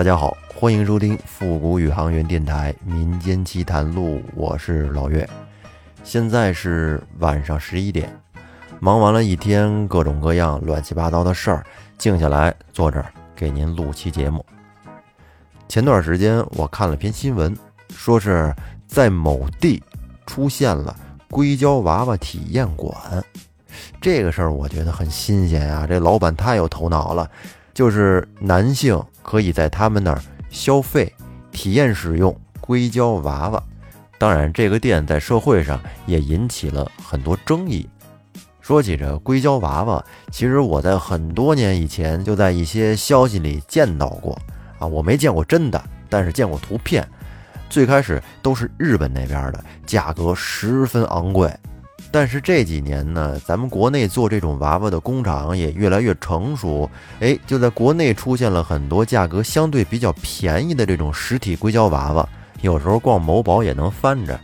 大家好，欢迎收听复古宇航员电台民间奇谈录，我是老岳。现在是晚上十一点，忙完了一天各种各样乱七八糟的事儿，静下来坐这儿给您录期节目。前段时间我看了篇新闻，说是在某地出现了硅胶娃娃体验馆，这个事儿我觉得很新鲜啊！这老板太有头脑了，就是男性可以在他们那儿消费体验使用硅胶娃娃。当然，这个店在社会上也引起了很多争议。说起这硅胶娃娃，其实我在很多年以前就在一些消息里见到过啊，我没见过真的，但是见过图片。最开始都是日本那边的，价格十分昂贵。但是这几年呢，咱们国内做这种娃娃的工厂也越来越成熟，哎，就在国内出现了很多价格相对比较便宜的这种实体硅胶娃娃，有时候逛某宝也能翻着。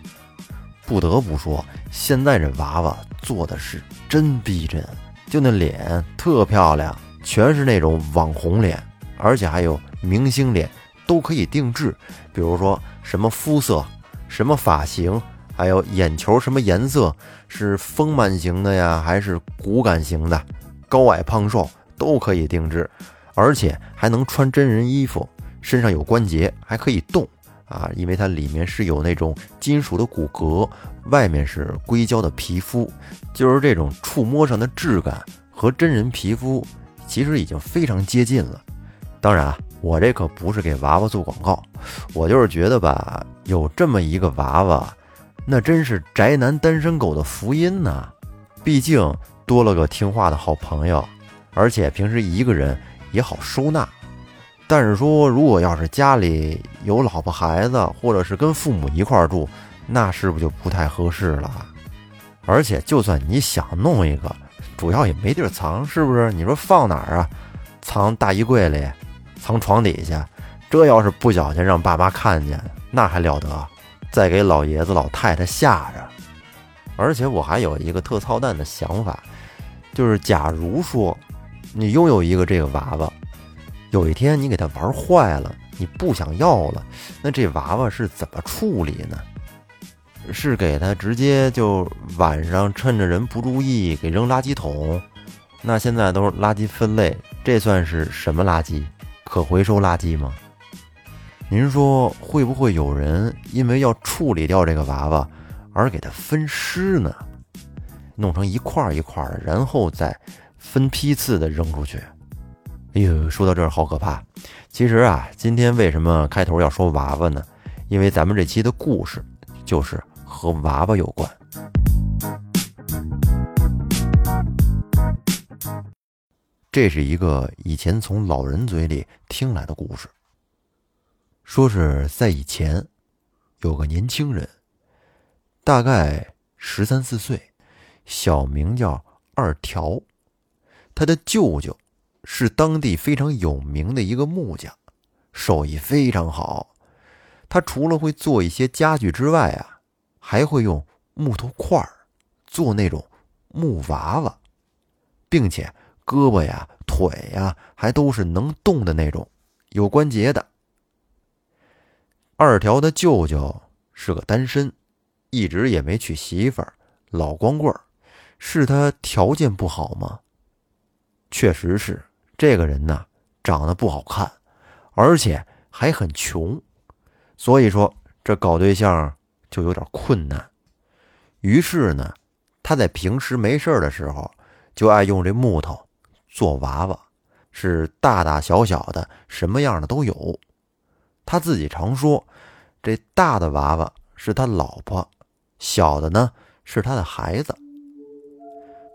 不得不说，现在这娃娃做的是真逼真，就那脸特漂亮，全是那种网红脸，而且还有明星脸，都可以定制，比如说什么肤色、什么发型。还有眼球什么颜色？是丰满型的呀，还是骨感型的？高矮胖瘦都可以定制，而且还能穿真人衣服，身上有关节还可以动啊！因为它里面是有那种金属的骨骼，外面是硅胶的皮肤，就是这种触摸上的质感和真人皮肤其实已经非常接近了。当然啊，我这可不是给娃娃做广告，我就是觉得吧，有这么一个娃娃。那真是宅男单身狗的福音呐！毕竟多了个听话的好朋友，而且平时一个人也好收纳。但是说，如果要是家里有老婆孩子，或者是跟父母一块住，那是不是就不太合适了？而且，就算你想弄一个，主要也没地儿藏，是不是？你说放哪儿啊？藏大衣柜里，藏床底下，这要是不小心让爸妈看见，那还了得？再给老爷子老太太吓着，而且我还有一个特操蛋的想法，就是假如说你拥有一个这个娃娃，有一天你给它玩坏了，你不想要了，那这娃娃是怎么处理呢？是给它直接就晚上趁着人不注意给扔垃圾桶？那现在都是垃圾分类，这算是什么垃圾？可回收垃圾吗？您说会不会有人因为要处理掉这个娃娃而给它分尸呢？弄成一块一块的，然后再分批次的扔出去。哎呦，说到这儿好可怕。其实啊，今天为什么开头要说娃娃呢？因为咱们这期的故事就是和娃娃有关。这是一个以前从老人嘴里听来的故事。说是在以前，有个年轻人，大概十三四岁，小名叫二条。他的舅舅是当地非常有名的一个木匠，手艺非常好。他除了会做一些家具之外啊，还会用木头块做那种木娃娃，并且胳膊呀、腿呀还都是能动的那种，有关节的。二条的舅舅是个单身，一直也没娶媳妇儿，老光棍儿。是他条件不好吗？确实是，这个人呢长得不好看，而且还很穷，所以说这搞对象就有点困难。于是呢，他在平时没事的时候，就爱用这木头做娃娃，是大大小小的，什么样的都有。他自己常说，这大的娃娃是他老婆，小的呢是他的孩子。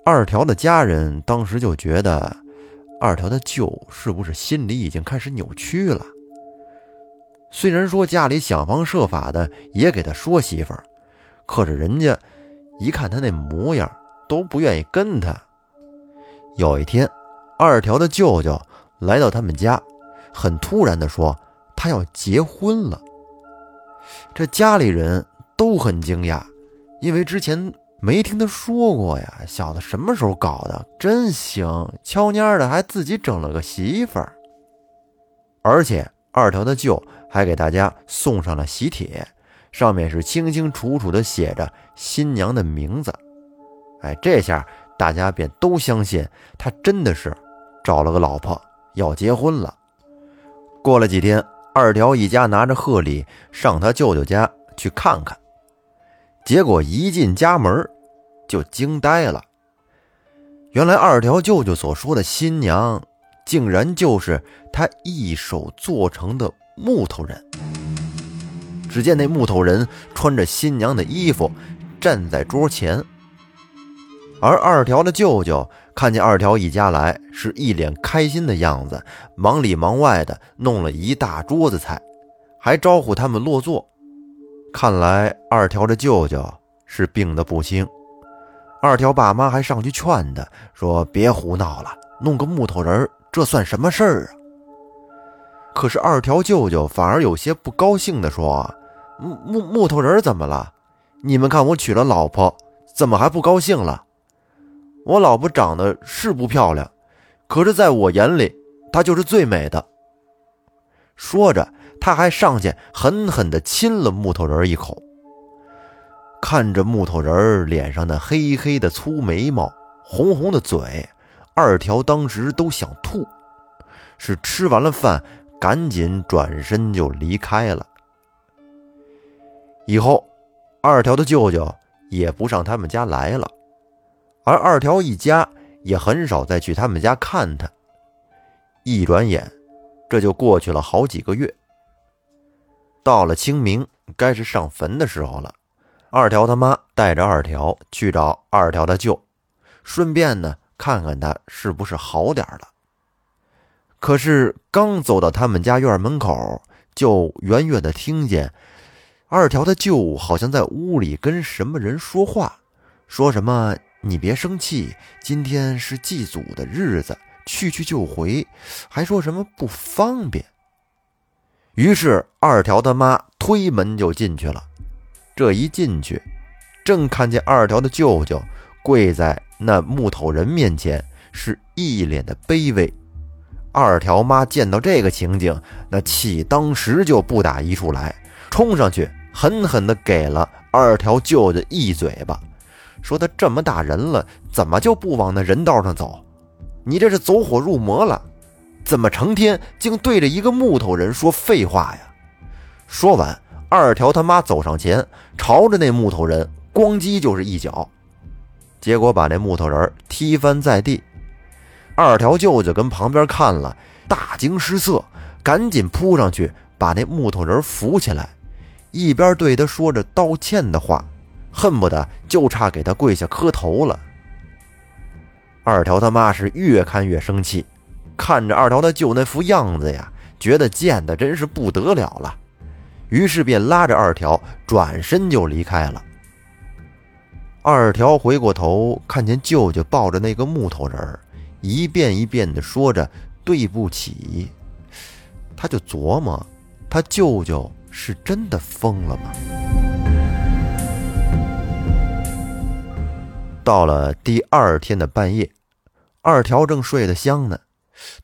二条的家人当时就觉得，二条的舅是不是心里已经开始扭曲了？虽然说家里想方设法的也给他说媳妇儿，可是人家一看他那模样，都不愿意跟他。有一天，二条的舅舅来到他们家，很突然的说。他要结婚了，这家里人都很惊讶，因为之前没听他说过呀。小子什么时候搞的？真行，悄蔫的还自己整了个媳妇儿。而且二条的舅还给大家送上了喜帖，上面是清清楚楚的写着新娘的名字。哎，这下大家便都相信他真的是找了个老婆要结婚了。过了几天，二条一家拿着贺礼上他舅舅家去看看，结果一进家门就惊呆了。原来二条舅舅所说的新娘，竟然就是他一手做成的木头人。只见那木头人穿着新娘的衣服，站在桌前。而二条的舅舅看见二条一家来，是一脸开心的样子，忙里忙外的弄了一大桌子菜，还招呼他们落座。看来二条的舅舅是病得不轻。二条爸妈还上去劝他，说：“别胡闹了，弄个木头人，这算什么事儿啊？”可是二条舅舅反而有些不高兴地说：“木木木头人怎么了？你们看我娶了老婆，怎么还不高兴了？”我老婆长得是不漂亮，可是在我眼里，她就是最美的。说着，他还上去狠狠地亲了木头人一口。看着木头人脸上那黑黑的粗眉毛、红红的嘴，二条当时都想吐，是吃完了饭，赶紧转身就离开了。以后，二条的舅舅也不上他们家来了。而二条一家也很少再去他们家看他。一转眼，这就过去了好几个月。到了清明，该是上坟的时候了。二条他妈带着二条去找二条的舅，顺便呢看看他是不是好点了。可是刚走到他们家院门口，就远远的听见二条的舅好像在屋里跟什么人说话，说什么。你别生气，今天是祭祖的日子，去去就回，还说什么不方便。于是二条他妈推门就进去了。这一进去，正看见二条的舅舅跪在那木头人面前，是一脸的卑微。二条妈见到这个情景，那气当时就不打一处来，冲上去狠狠地给了二条舅舅一嘴巴。说他这么大人了，怎么就不往那人道上走？你这是走火入魔了？怎么成天竟对着一个木头人说废话呀？说完，二条他妈走上前，朝着那木头人咣叽就是一脚，结果把那木头人踢翻在地。二条舅舅跟旁边看了，大惊失色，赶紧扑上去把那木头人扶起来，一边对他说着道歉的话。恨不得就差给他跪下磕头了。二条他妈是越看越生气，看着二条他舅那副样子呀，觉得贱的真是不得了了，于是便拉着二条转身就离开了。二条回过头，看见舅舅抱着那个木头人，一遍一遍的说着对不起，他就琢磨，他舅舅是真的疯了吗？到了第二天的半夜，二条正睡得香呢，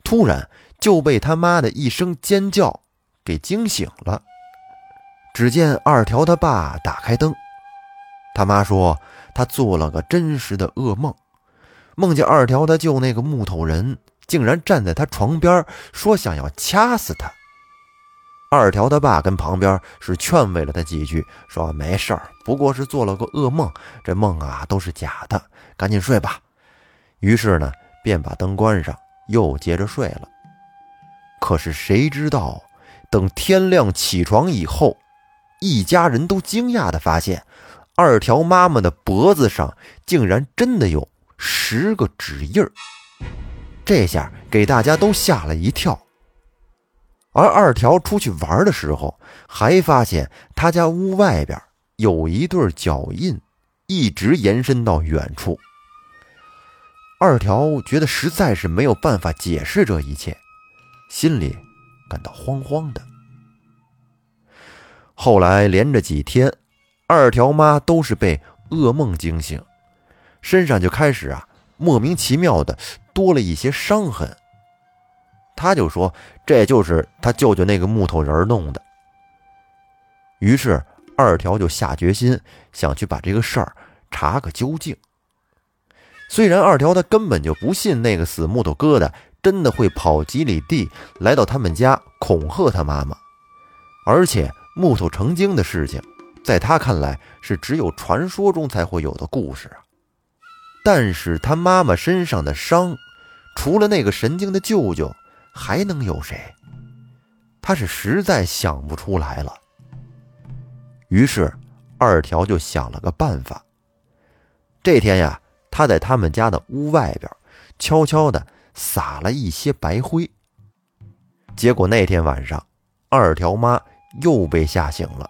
突然就被他妈的一声尖叫给惊醒了。只见二条他爸打开灯，他妈说他做了个真实的噩梦，梦见二条他舅那个木头人竟然站在他床边，说想要掐死他。二条他爸跟旁边是劝慰了他几句，说没事儿，不过是做了个噩梦，这梦啊都是假的，赶紧睡吧。于是呢，便把灯关上，又接着睡了。可是谁知道，等天亮起床以后，一家人都惊讶的发现，二条妈妈的脖子上竟然真的有十个指印儿。这下给大家都吓了一跳。而二条出去玩的时候，还发现他家屋外边有一对脚印，一直延伸到远处。二条觉得实在是没有办法解释这一切，心里感到慌慌的。后来连着几天，二条妈都是被噩梦惊醒，身上就开始啊莫名其妙的多了一些伤痕。他就说这就是他舅舅那个木头人弄的。于是二条就下决心想去把这个事儿查个究竟。虽然二条他根本就不信那个死木头疙瘩真的会跑几里地来到他们家恐吓他妈妈，而且木头成精的事情，在他看来是只有传说中才会有的故事啊。但是他妈妈身上的伤，除了那个神经的舅舅，还能有谁？他是实在想不出来了。于是二条就想了个办法。这天呀，他在他们家的屋外边悄悄地撒了一些白灰。结果那天晚上，二条妈又被吓醒了。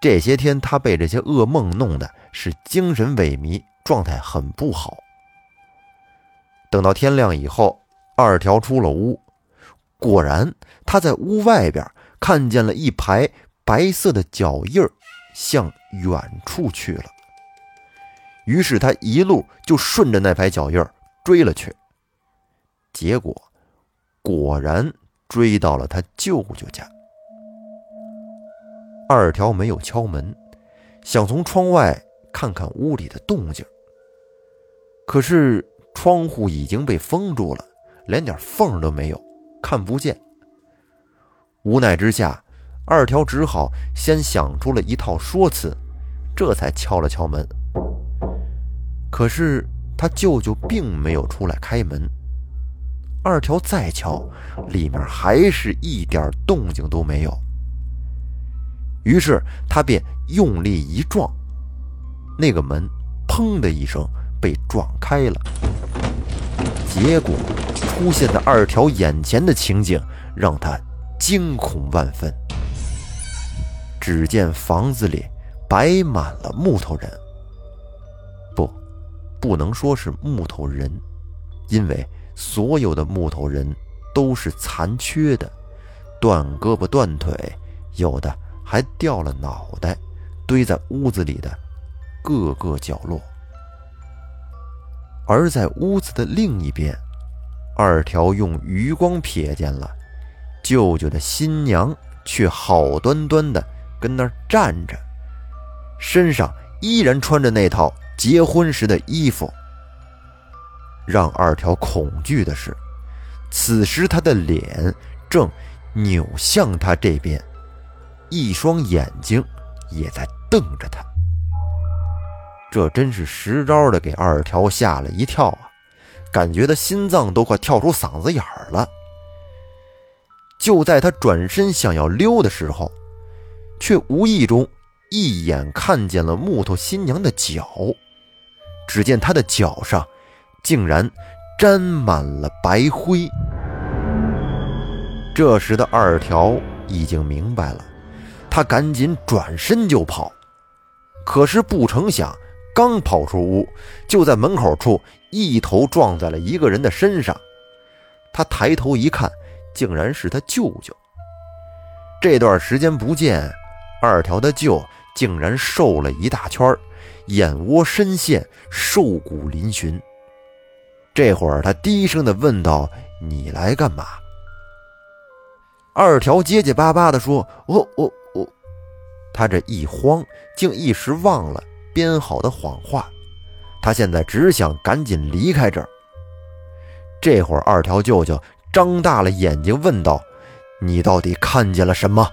这些天他被这些噩梦弄得是精神萎靡。状态很不好。等到天亮以后，二条出了屋，果然他在屋外边看见了一排白色的脚印儿，向远处去了。于是他一路就顺着那排脚印儿追了去，结果果然追到了他舅舅家。二条没有敲门，想从窗外看看屋里的动静。可是窗户已经被封住了，连点缝都没有，看不见。无奈之下，二条只好先想出了一套说辞，这才敲了敲门。可是他舅舅并没有出来开门。二条再敲，里面还是一点动静都没有。于是他便用力一撞，那个门“砰”的一声。被撞开了，结果出现在二条眼前的情景让他惊恐万分。只见房子里摆满了木头人，不，不能说是木头人，因为所有的木头人都是残缺的，断胳膊断腿，有的还掉了脑袋，堆在屋子里的各个角落。而在屋子的另一边，二条用余光瞥见了舅舅的新娘，却好端端的跟那儿站着，身上依然穿着那套结婚时的衣服。让二条恐惧的是，此时他的脸正扭向他这边，一双眼睛也在瞪着他。这真是实招的，给二条吓了一跳啊！感觉他心脏都快跳出嗓子眼儿了。就在他转身想要溜的时候，却无意中一眼看见了木头新娘的脚。只见她的脚上竟然沾满了白灰。这时的二条已经明白了，他赶紧转身就跑，可是不成想。刚跑出屋，就在门口处一头撞在了一个人的身上。他抬头一看，竟然是他舅舅。这段时间不见，二条的舅竟然瘦了一大圈，眼窝深陷，瘦骨嶙峋。这会儿他低声的问道：“你来干嘛？”二条结结巴巴的说：“我我我。”他这一慌，竟一时忘了。编好的谎话，他现在只想赶紧离开这儿。这会儿，二条舅舅张大了眼睛问道：“你到底看见了什么？”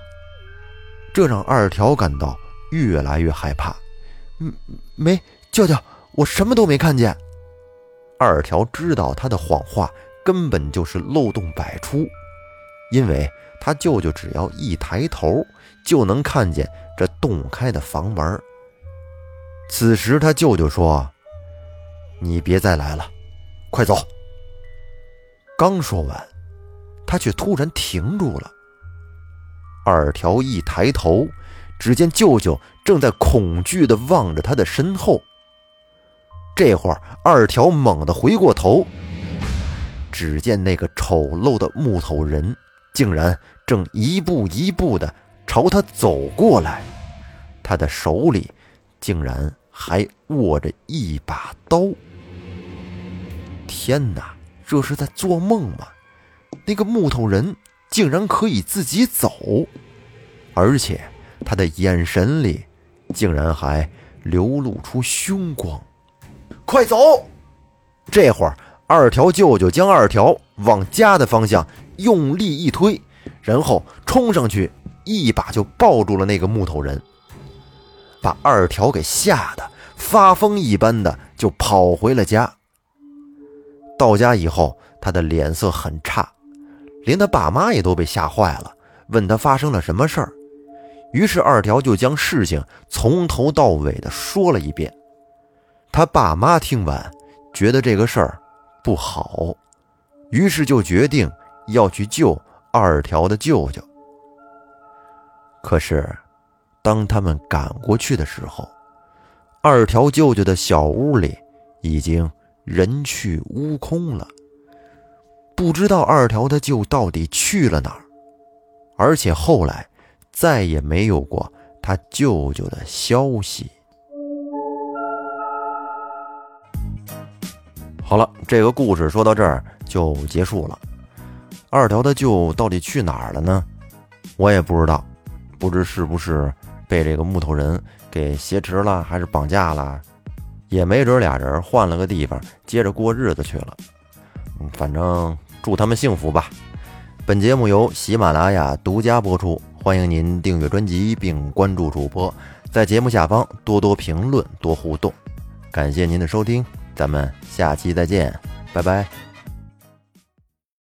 这让二条感到越来越害怕。“嗯，没，舅舅，我什么都没看见。”二条知道他的谎话根本就是漏洞百出，因为他舅舅只要一抬头就能看见这洞开的房门。此时，他舅舅说：“你别再来了，快走。”刚说完，他却突然停住了。二条一抬头，只见舅舅正在恐惧地望着他的身后。这会儿，二条猛地回过头，只见那个丑陋的木头人竟然正一步一步地朝他走过来，他的手里。竟然还握着一把刀！天哪，这是在做梦吗？那个木头人竟然可以自己走，而且他的眼神里竟然还流露出凶光。快走！这会儿，二条舅舅将二条往家的方向用力一推，然后冲上去，一把就抱住了那个木头人，把二条给吓得发疯一般的就跑回了家。到家以后，他的脸色很差，连他爸妈也都被吓坏了，问他发生了什么事儿。于是二条就将事情从头到尾的说了一遍。他爸妈听完，觉得这个事儿不好，于是就决定要去救二条的舅舅。可是，当他们赶过去的时候，二条舅舅的小屋里已经人去屋空了，不知道二条的舅到底去了哪儿，而且后来再也没有过他舅舅的消息。好了，这个故事说到这儿就结束了。二条的舅到底去哪儿了呢？我也不知道，不知是不是被这个木头人给挟持了，还是绑架了，也没准俩人换了个地方接着过日子去了。嗯，反正祝他们幸福吧。本节目由喜马拉雅独家播出，欢迎您订阅专辑并关注主播，在节目下方多多评论、多互动。感谢您的收听。咱们下期再见，拜拜。